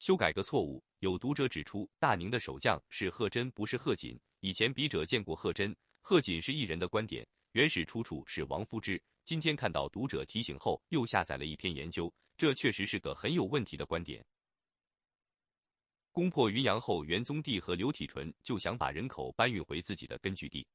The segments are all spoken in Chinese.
修改个错误，有读者指出，大宁的守将是贺真，不是贺锦。以前笔者见过贺真、贺锦是一人的观点，原始出处是王夫之。今天看到读者提醒后，又下载了一篇研究，这确实是个很有问题的观点。攻破云阳后，元宗帝和刘体纯就想把人口搬运回自己的根据地。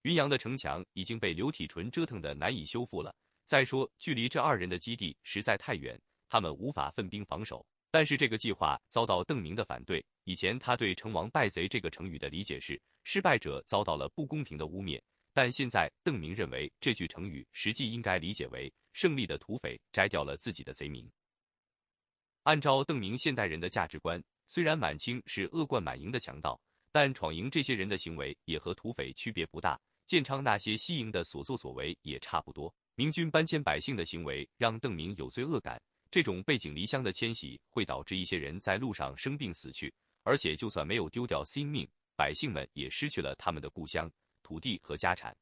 云阳的城墙已经被刘体纯折腾的难以修复了，再说距离这二人的基地实在太远，他们无法奋兵防守。但是这个计划遭到邓明的反对。以前他对“成王败贼”这个成语的理解是，失败者遭到了不公平的污蔑。但现在邓明认为，这句成语实际应该理解为胜利的土匪摘掉了自己的贼名。按照邓明现代人的价值观，虽然满清是恶贯满盈的强盗，但闯营这些人的行为也和土匪区别不大。建昌那些西营的所作所为也差不多。明军搬迁百姓的行为让邓明有罪恶感。这种背井离乡的迁徙会导致一些人在路上生病死去，而且就算没有丢掉性命，百姓们也失去了他们的故乡、土地和家产。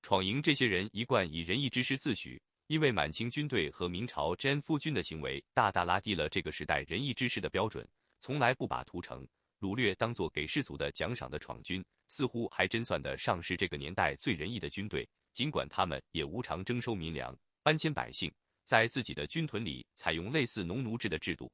闯营这些人一贯以仁义之师自诩，因为满清军队和明朝真夫军的行为大大拉低了这个时代仁义之师的标准，从来不把屠城、掳掠当做给士卒的奖赏的闯军，似乎还真算得上是这个年代最仁义的军队。尽管他们也无偿征收民粮、搬迁百姓。在自己的军屯里采用类似农奴制的制度。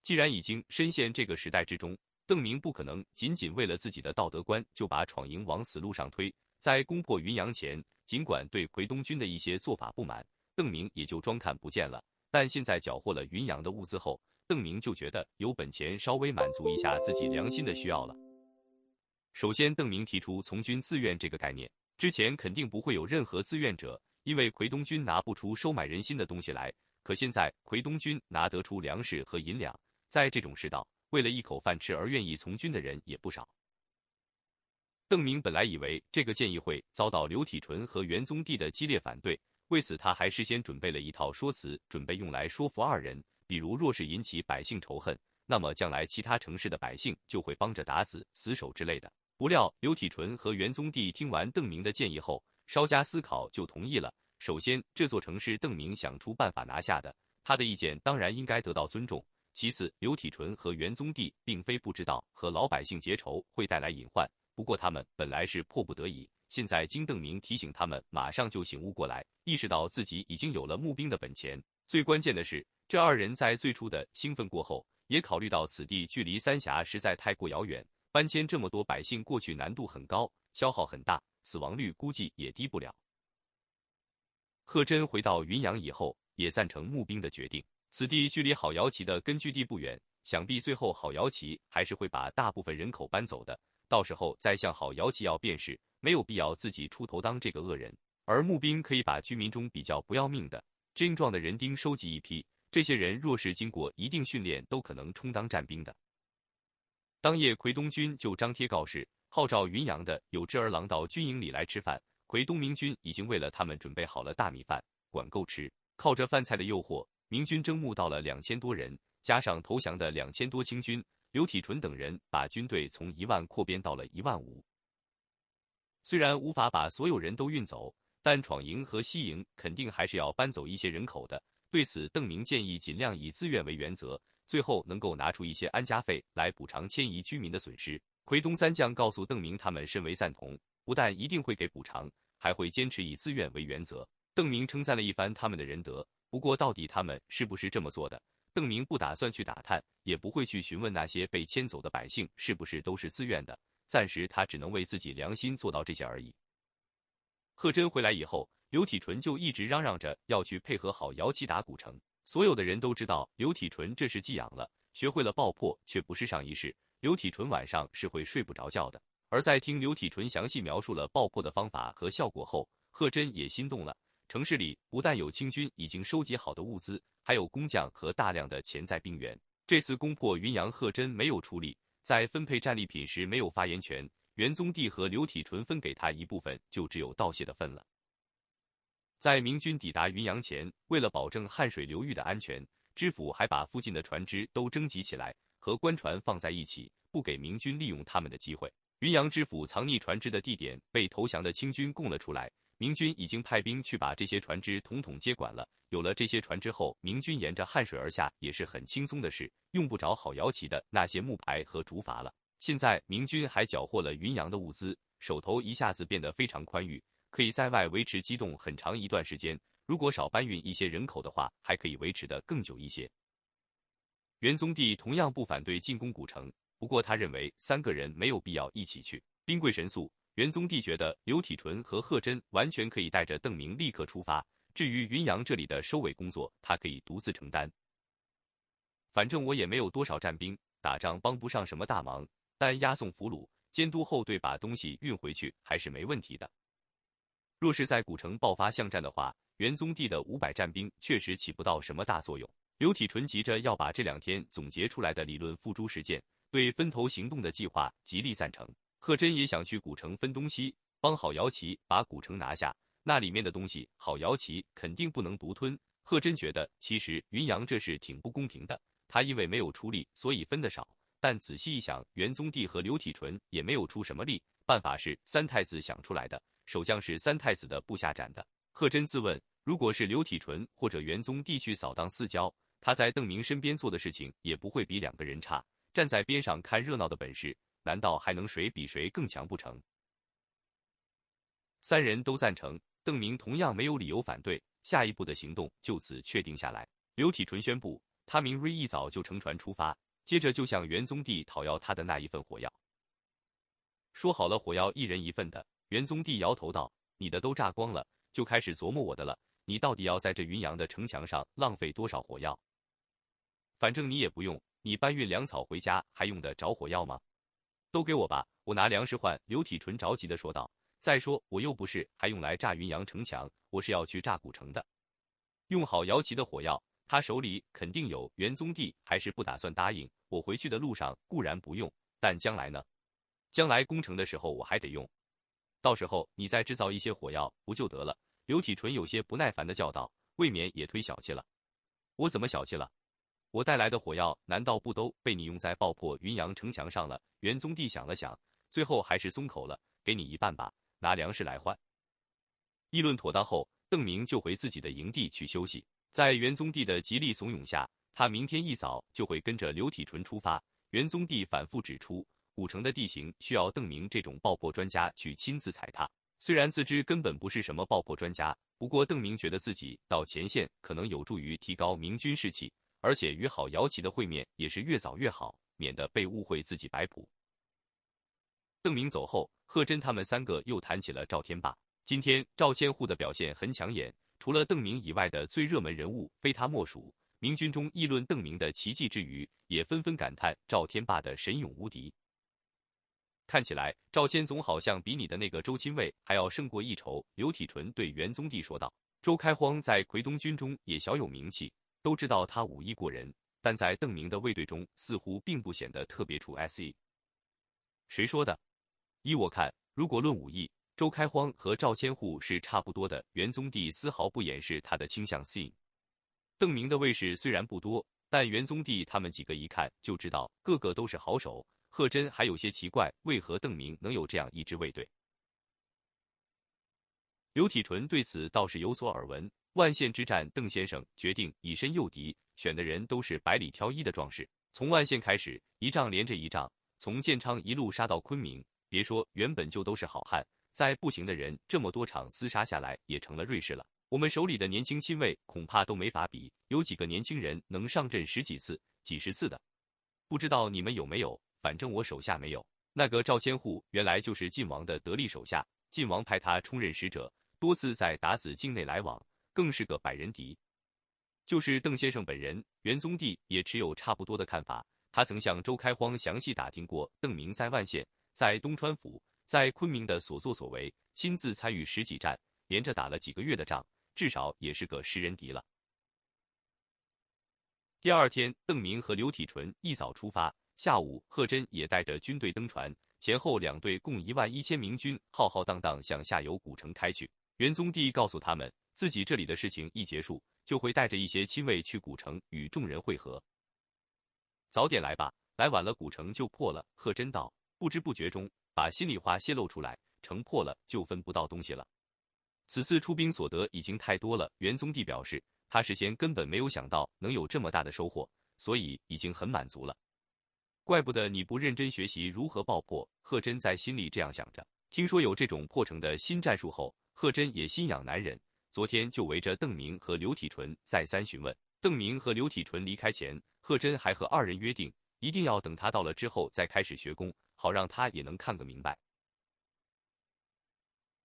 既然已经深陷这个时代之中，邓明不可能仅仅为了自己的道德观就把闯营往死路上推。在攻破云阳前，尽管对奎东军的一些做法不满，邓明也就装看不见了。但现在缴获了云阳的物资后，邓明就觉得有本钱稍微满足一下自己良心的需要了。首先，邓明提出从军自愿这个概念，之前肯定不会有任何自愿者。因为奎东军拿不出收买人心的东西来，可现在奎东军拿得出粮食和银两，在这种世道，为了一口饭吃而愿意从军的人也不少。邓明本来以为这个建议会遭到刘体纯和元宗帝的激烈反对，为此他还事先准备了一套说辞，准备用来说服二人。比如，若是引起百姓仇恨，那么将来其他城市的百姓就会帮着打死死守之类的。不料，刘体纯和元宗帝听完邓明的建议后，稍加思考就同意了。首先，这座城市邓明想出办法拿下的，他的意见当然应该得到尊重。其次，刘体纯和元宗帝并非不知道和老百姓结仇会带来隐患，不过他们本来是迫不得已，现在经邓明提醒，他们马上就醒悟过来，意识到自己已经有了募兵的本钱。最关键的是，这二人在最初的兴奋过后，也考虑到此地距离三峡实在太过遥远，搬迁这么多百姓过去难度很高，消耗很大。死亡率估计也低不了。贺真回到云阳以后，也赞成募兵的决定。此地距离郝瑶旗的根据地不远，想必最后郝瑶旗还是会把大部分人口搬走的。到时候再向郝瑶旗要便是，没有必要自己出头当这个恶人。而募兵可以把居民中比较不要命的、真壮的人丁收集一批，这些人若是经过一定训练，都可能充当战兵的。当夜，奎东军就张贴告示。号召云阳的有志儿郎到军营里来吃饭。奎东明军已经为了他们准备好了大米饭，管够吃。靠着饭菜的诱惑，明军征募到了两千多人，加上投降的两千多清军，刘体纯等人把军队从一万扩编到了一万五。虽然无法把所有人都运走，但闯营和西营肯定还是要搬走一些人口的。对此，邓明建议尽量以自愿为原则，最后能够拿出一些安家费来补偿迁移居民的损失。奎东三将告诉邓明，他们甚为赞同，不但一定会给补偿，还会坚持以自愿为原则。邓明称赞了一番他们的仁德，不过到底他们是不是这么做的，邓明不打算去打探，也不会去询问那些被迁走的百姓是不是都是自愿的。暂时他只能为自己良心做到这些而已。贺真回来以后，刘体纯就一直嚷嚷着要去配合好姚旗打古城。所有的人都知道，刘体纯这是寄养了，学会了爆破，却不是上一世。刘体纯晚上是会睡不着觉的，而在听刘体纯详细描述了爆破的方法和效果后，贺真也心动了。城市里不但有清军已经收集好的物资，还有工匠和大量的潜在兵员。这次攻破云阳，贺真没有出力，在分配战利品时没有发言权。元宗帝和刘体纯分给他一部分，就只有道谢的份了。在明军抵达云阳前，为了保证汉水流域的安全，知府还把附近的船只都征集起来。和官船放在一起，不给明军利用他们的机会。云阳知府藏匿船只的地点被投降的清军供了出来，明军已经派兵去把这些船只统统接管了。有了这些船只后，明军沿着汉水而下也是很轻松的事，用不着好摇旗的那些木牌和竹筏了。现在明军还缴获了云阳的物资，手头一下子变得非常宽裕，可以在外维持机动很长一段时间。如果少搬运一些人口的话，还可以维持的更久一些。元宗帝同样不反对进攻古城，不过他认为三个人没有必要一起去。兵贵神速。元宗帝觉得刘体纯和贺真完全可以带着邓明立刻出发，至于云阳这里的收尾工作，他可以独自承担。反正我也没有多少战兵，打仗帮不上什么大忙，但押送俘虏、监督后队把东西运回去还是没问题的。若是在古城爆发巷战的话，元宗帝的五百战兵确实起不到什么大作用。刘体纯急着要把这两天总结出来的理论付诸实践，对分头行动的计划极力赞成。贺真也想去古城分东西，帮郝瑶琪把古城拿下。那里面的东西，郝瑶琪肯定不能独吞。贺真觉得，其实云阳这事挺不公平的。他因为没有出力，所以分的少。但仔细一想，元宗帝和刘体纯也没有出什么力，办法是三太子想出来的，守将是三太子的部下斩的。贺真自问，如果是刘体纯或者元宗帝去扫荡四郊，他在邓明身边做的事情也不会比两个人差。站在边上看热闹的本事。难道还能谁比谁更强不成？三人都赞成，邓明同样没有理由反对。下一步的行动就此确定下来。刘体纯宣布，他明日一早就乘船出发，接着就向元宗帝讨要他的那一份火药。说好了火药一人一份的，元宗帝摇头道：“你的都炸光了，就开始琢磨我的了。你到底要在这云阳的城墙上浪费多少火药？反正你也不用，你搬运粮草回家还用得着火药吗？”都给我吧，我拿粮食换。刘体纯着急的说道。再说，我又不是还用来炸云阳城墙，我是要去炸古城的。用好姚旗的火药，他手里肯定有。元宗帝还是不打算答应。我回去的路上固然不用，但将来呢？将来攻城的时候我还得用。到时候你再制造一些火药不就得了？刘体纯有些不耐烦的叫道，未免也忒小气了。我怎么小气了？我带来的火药难道不都被你用在爆破云阳城墙上了？元宗帝想了想，最后还是松口了，给你一半吧，拿粮食来换。议论妥当后，邓明就回自己的营地去休息。在元宗帝的极力怂恿下，他明天一早就会跟着刘体纯出发。元宗帝反复指出，古城的地形需要邓明这种爆破专家去亲自踩踏。虽然自知根本不是什么爆破专家，不过邓明觉得自己到前线可能有助于提高明军士气。而且与好姚旗的会面也是越早越好，免得被误会自己摆谱。邓明走后，贺真他们三个又谈起了赵天霸。今天赵千户的表现很抢眼，除了邓明以外的最热门人物非他莫属。明军中议论邓明的奇迹之余，也纷纷感叹赵天霸的神勇无敌。看起来赵千总好像比你的那个周亲卫还要胜过一筹。刘体纯对元宗帝说道：“周开荒在奎东军中也小有名气。”都知道他武艺过人，但在邓明的卫队中似乎并不显得特别出 se。谁说的？依我看，如果论武艺，周开荒和赵千户是差不多的。元宗帝丝毫不掩饰他的倾向。c 邓明的卫士虽然不多，但元宗帝他们几个一看就知道，个个都是好手。贺真还有些奇怪，为何邓明能有这样一支卫队？刘体纯对此倒是有所耳闻。万县之战，邓先生决定以身诱敌，选的人都是百里挑一的壮士。从万县开始，一仗连着一仗，从建昌一路杀到昆明。别说原本就都是好汉，在步行的人这么多场厮杀下来，也成了瑞士了。我们手里的年轻亲卫恐怕都没法比，有几个年轻人能上阵十几次、几十次的？不知道你们有没有？反正我手下没有。那个赵千户原来就是晋王的得力手下，晋王派他充任使者，多次在达子境内来往。更是个百人敌，就是邓先生本人，元宗帝也持有差不多的看法。他曾向周开荒详细打听过邓明在万县、在东川府、在昆明的所作所为，亲自参与十几战，连着打了几个月的仗，至少也是个十人敌了。第二天，邓明和刘体纯一早出发，下午贺真也带着军队登船，前后两队共一万一千明军浩浩荡荡向下游古城开去。元宗帝告诉他们。自己这里的事情一结束，就会带着一些亲卫去古城与众人会合。早点来吧，来晚了古城就破了。贺真道，不知不觉中把心里话泄露出来，城破了就分不到东西了。此次出兵所得已经太多了。元宗帝表示，他事先根本没有想到能有这么大的收获，所以已经很满足了。怪不得你不认真学习如何爆破。贺真在心里这样想着。听说有这种破城的新战术后，贺真也心痒难忍。昨天就围着邓明和刘体纯再三询问。邓明和刘体纯离开前，贺真还和二人约定，一定要等他到了之后再开始学功，好让他也能看个明白。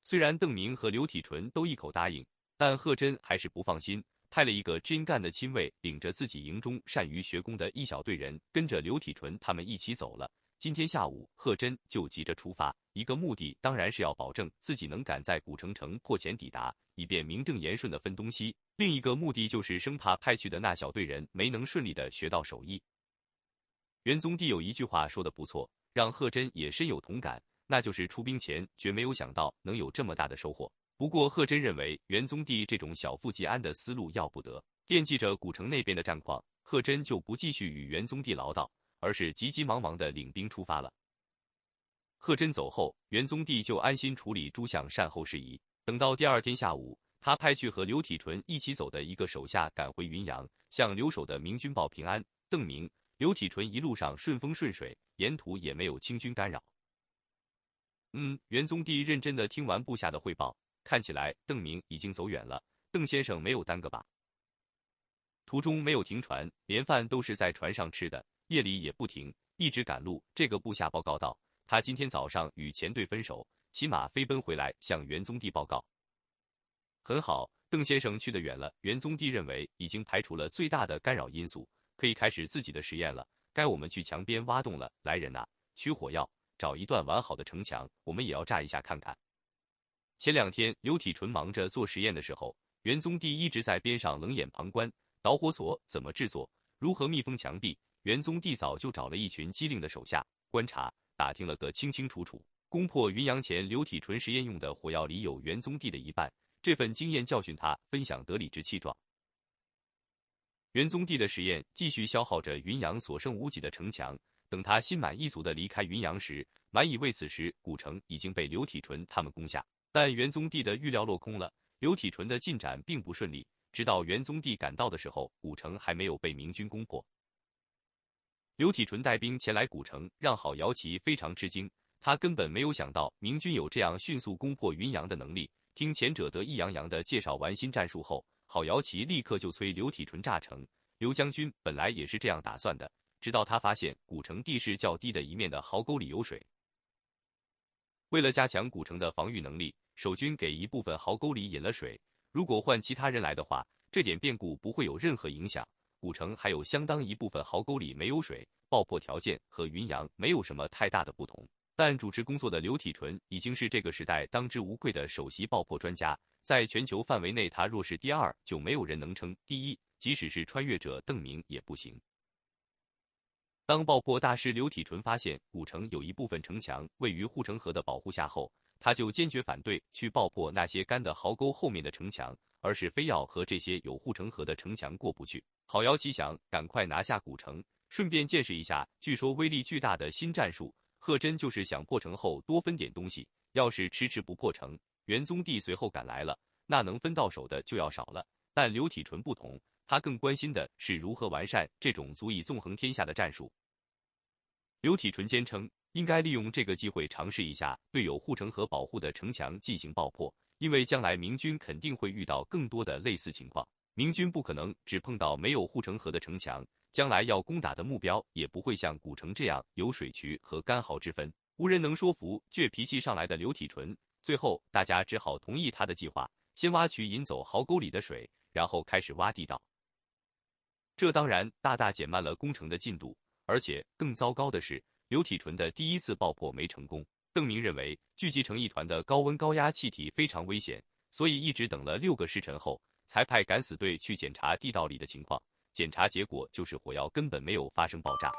虽然邓明和刘体纯都一口答应，但贺真还是不放心。派了一个真干的亲卫，领着自己营中善于学功的一小队人，跟着刘体纯他们一起走了。今天下午，贺真就急着出发，一个目的当然是要保证自己能赶在古城城破前抵达，以便名正言顺的分东西；另一个目的就是生怕派去的那小队人没能顺利的学到手艺。元宗帝有一句话说的不错，让贺真也深有同感，那就是出兵前绝没有想到能有这么大的收获。不过，贺真认为元宗帝这种小富即安的思路要不得。惦记着古城那边的战况，贺真就不继续与元宗帝唠叨，而是急急忙忙的领兵出发了。贺真走后，元宗帝就安心处理诸项善后事宜。等到第二天下午，他派去和刘体纯一起走的一个手下赶回云阳，向留守的明军报平安。邓明、刘体纯一路上顺风顺水，沿途也没有清军干扰。嗯，元宗帝认真的听完部下的汇报。看起来邓明已经走远了，邓先生没有耽搁吧？途中没有停船，连饭都是在船上吃的，夜里也不停，一直赶路。这个部下报告道：“他今天早上与前队分手，骑马飞奔回来向元宗帝报告。”很好，邓先生去得远了。元宗帝认为已经排除了最大的干扰因素，可以开始自己的实验了。该我们去墙边挖洞了。来人呐，取火药，找一段完好的城墙，我们也要炸一下看看。前两天，刘体纯忙着做实验的时候，元宗帝一直在边上冷眼旁观。导火索怎么制作，如何密封墙壁，元宗帝早就找了一群机灵的手下观察打听了个清清楚楚。攻破云阳前，刘体纯实验用的火药里有元宗帝的一半，这份经验教训他分享得理直气壮。元宗帝的实验继续消耗着云阳所剩无几的城墙，等他心满意足的离开云阳时，满以为此时古城已经被刘体纯他们攻下。但元宗帝的预料落空了，刘体纯的进展并不顺利。直到元宗帝赶到的时候，古城还没有被明军攻破。刘体纯带兵前来古城，让好姚旗非常吃惊，他根本没有想到明军有这样迅速攻破云阳的能力。听前者得意洋洋的介绍完新战术后，郝姚旗立刻就催刘体纯炸城。刘将军本来也是这样打算的，直到他发现古城地势较低的一面的壕沟里有水，为了加强古城的防御能力。守军给一部分壕沟里引了水，如果换其他人来的话，这点变故不会有任何影响。古城还有相当一部分壕沟里没有水，爆破条件和云阳没有什么太大的不同。但主持工作的刘体纯已经是这个时代当之无愧的首席爆破专家，在全球范围内，他若是第二，就没有人能称第一。即使是穿越者邓明也不行。当爆破大师刘体纯发现古城有一部分城墙位于护城河的保护下后，他就坚决反对去爆破那些干的壕沟后面的城墙，而是非要和这些有护城河的城墙过不去。郝瑶奇想赶快拿下古城，顺便见识一下据说威力巨大的新战术。贺真就是想破城后多分点东西，要是迟迟不破城，元宗帝随后赶来了，那能分到手的就要少了。但刘体纯不同，他更关心的是如何完善这种足以纵横天下的战术。刘体纯坚称。应该利用这个机会尝试一下对有护城河保护的城墙进行爆破，因为将来明军肯定会遇到更多的类似情况。明军不可能只碰到没有护城河的城墙，将来要攻打的目标也不会像古城这样有水渠和干壕之分。无人能说服倔脾气上来的刘体纯，最后大家只好同意他的计划：先挖渠引走壕沟里的水，然后开始挖地道。这当然大大减慢了工程的进度，而且更糟糕的是。刘体纯的第一次爆破没成功，邓明认为聚集成一团的高温高压气体非常危险，所以一直等了六个时辰后，才派敢死队去检查地道里的情况。检查结果就是火药根本没有发生爆炸。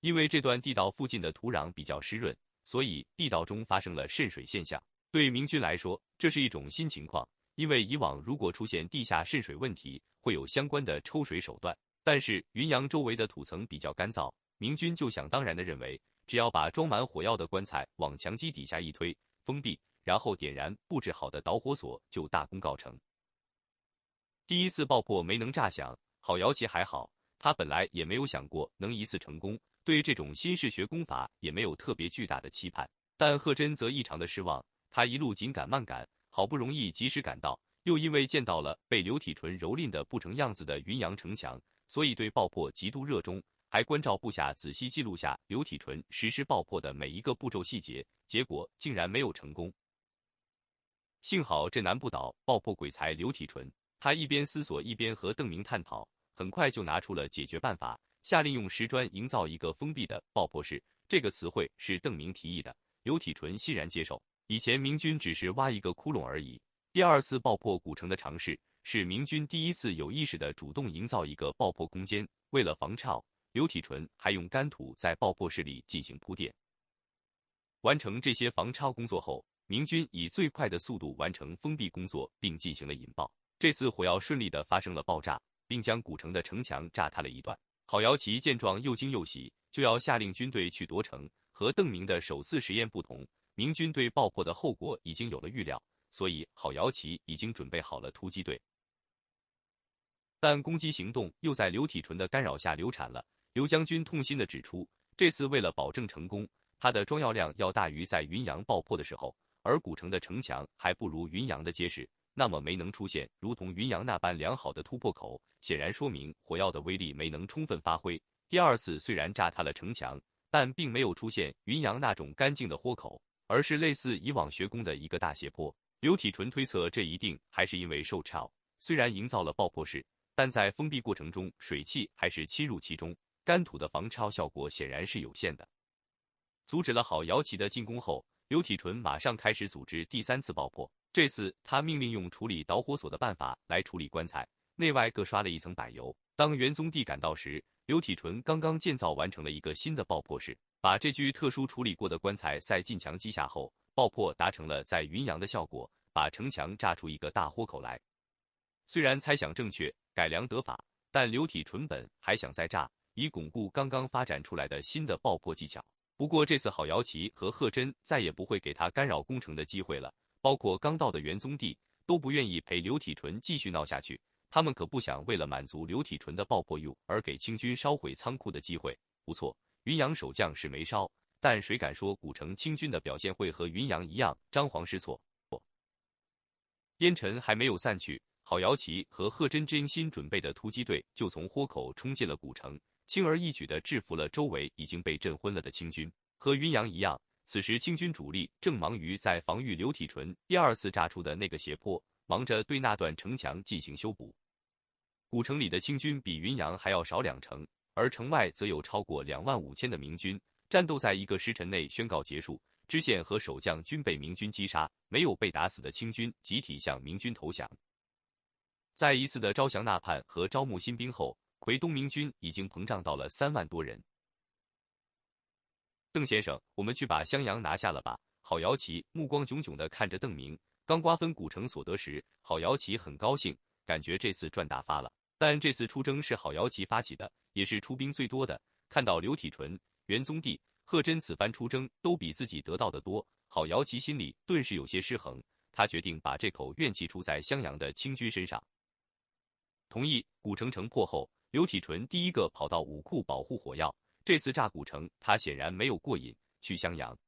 因为这段地道附近的土壤比较湿润，所以地道中发生了渗水现象。对明军来说，这是一种新情况，因为以往如果出现地下渗水问题，会有相关的抽水手段。但是云阳周围的土层比较干燥。明军就想当然的认为，只要把装满火药的棺材往墙基底下一推，封闭，然后点燃布置好的导火索，就大功告成。第一次爆破没能炸响，郝瑶琪还好，他本来也没有想过能一次成功，对这种新式学功法也没有特别巨大的期盼。但贺真则异常的失望，他一路紧赶慢赶，好不容易及时赶到，又因为见到了被刘体纯蹂躏的不成样子的云阳城墙，所以对爆破极度热衷，还关照部下仔细记录下刘体纯实施爆破的每一个步骤细节，结果竟然没有成功。幸好这难不倒爆破鬼才刘体纯。他一边思索，一边和邓明探讨，很快就拿出了解决办法，下令用石砖营造一个封闭的爆破室。这个词汇是邓明提议的，刘体纯欣然接受。以前明军只是挖一个窟窿而已，第二次爆破古城的尝试是明军第一次有意识的主动营造一个爆破空间。为了防潮，刘体纯还用干土在爆破室里进行铺垫。完成这些防潮工作后，明军以最快的速度完成封闭工作，并进行了引爆。这次火药顺利的发生了爆炸，并将古城的城墙炸塌了一段。郝瑶琪见状又惊又喜，就要下令军队去夺城。和邓明的首次实验不同，明军对爆破的后果已经有了预料，所以郝瑶琪已经准备好了突击队。但攻击行动又在刘体纯的干扰下流产了。刘将军痛心的指出，这次为了保证成功，他的装药量要大于在云阳爆破的时候，而古城的城墙还不如云阳的结实。那么没能出现如同云阳那般良好的突破口，显然说明火药的威力没能充分发挥。第二次虽然炸塌了城墙，但并没有出现云阳那种干净的豁口，而是类似以往学宫的一个大斜坡。刘体纯推测，这一定还是因为受潮。虽然营造了爆破室，但在封闭过程中，水汽还是侵入其中，干土的防潮效果显然是有限的。阻止了好姚旗的进攻后，刘体纯马上开始组织第三次爆破。这次他命令用处理导火索的办法来处理棺材，内外各刷了一层柏油。当元宗帝赶到时，刘体纯刚刚建造完成了一个新的爆破室，把这具特殊处理过的棺材塞进墙基下后，爆破达成了在云阳的效果，把城墙炸出一个大豁口来。虽然猜想正确，改良得法，但刘体纯本还想再炸，以巩固刚刚发展出来的新的爆破技巧。不过这次郝瑶琪和贺真再也不会给他干扰工程的机会了。包括刚到的元宗帝都不愿意陪刘体纯继续闹下去，他们可不想为了满足刘体纯的爆破欲而给清军烧毁仓库的机会。不错，云阳守将是没烧，但谁敢说古城清军的表现会和云阳一样张皇失措？烟尘还没有散去，郝瑶琪和贺真真心准备的突击队就从豁口冲进了古城，轻而易举地制服了周围已经被震昏了的清军。和云阳一样。此时，清军主力正忙于在防御刘体纯第二次炸出的那个斜坡，忙着对那段城墙进行修补。古城里的清军比云阳还要少两成，而城外则有超过两万五千的明军。战斗在一个时辰内宣告结束，知县和守将均被明军击杀，没有被打死的清军集体向明军投降。在一次的招降纳叛和招募新兵后，奎东明军已经膨胀到了三万多人。邓先生，我们去把襄阳拿下了吧？郝瑶琪目光炯炯地看着邓明。刚瓜分古城所得时，郝瑶琪很高兴，感觉这次赚大发了。但这次出征是郝瑶琪发起的，也是出兵最多的。看到刘体纯、元宗帝、贺真此番出征都比自己得到的多，郝瑶琪心里顿时有些失衡。他决定把这口怨气出在襄阳的清军身上。同意古城城破后，刘体纯第一个跑到武库保护火药。这次炸古城，他显然没有过瘾。去襄阳，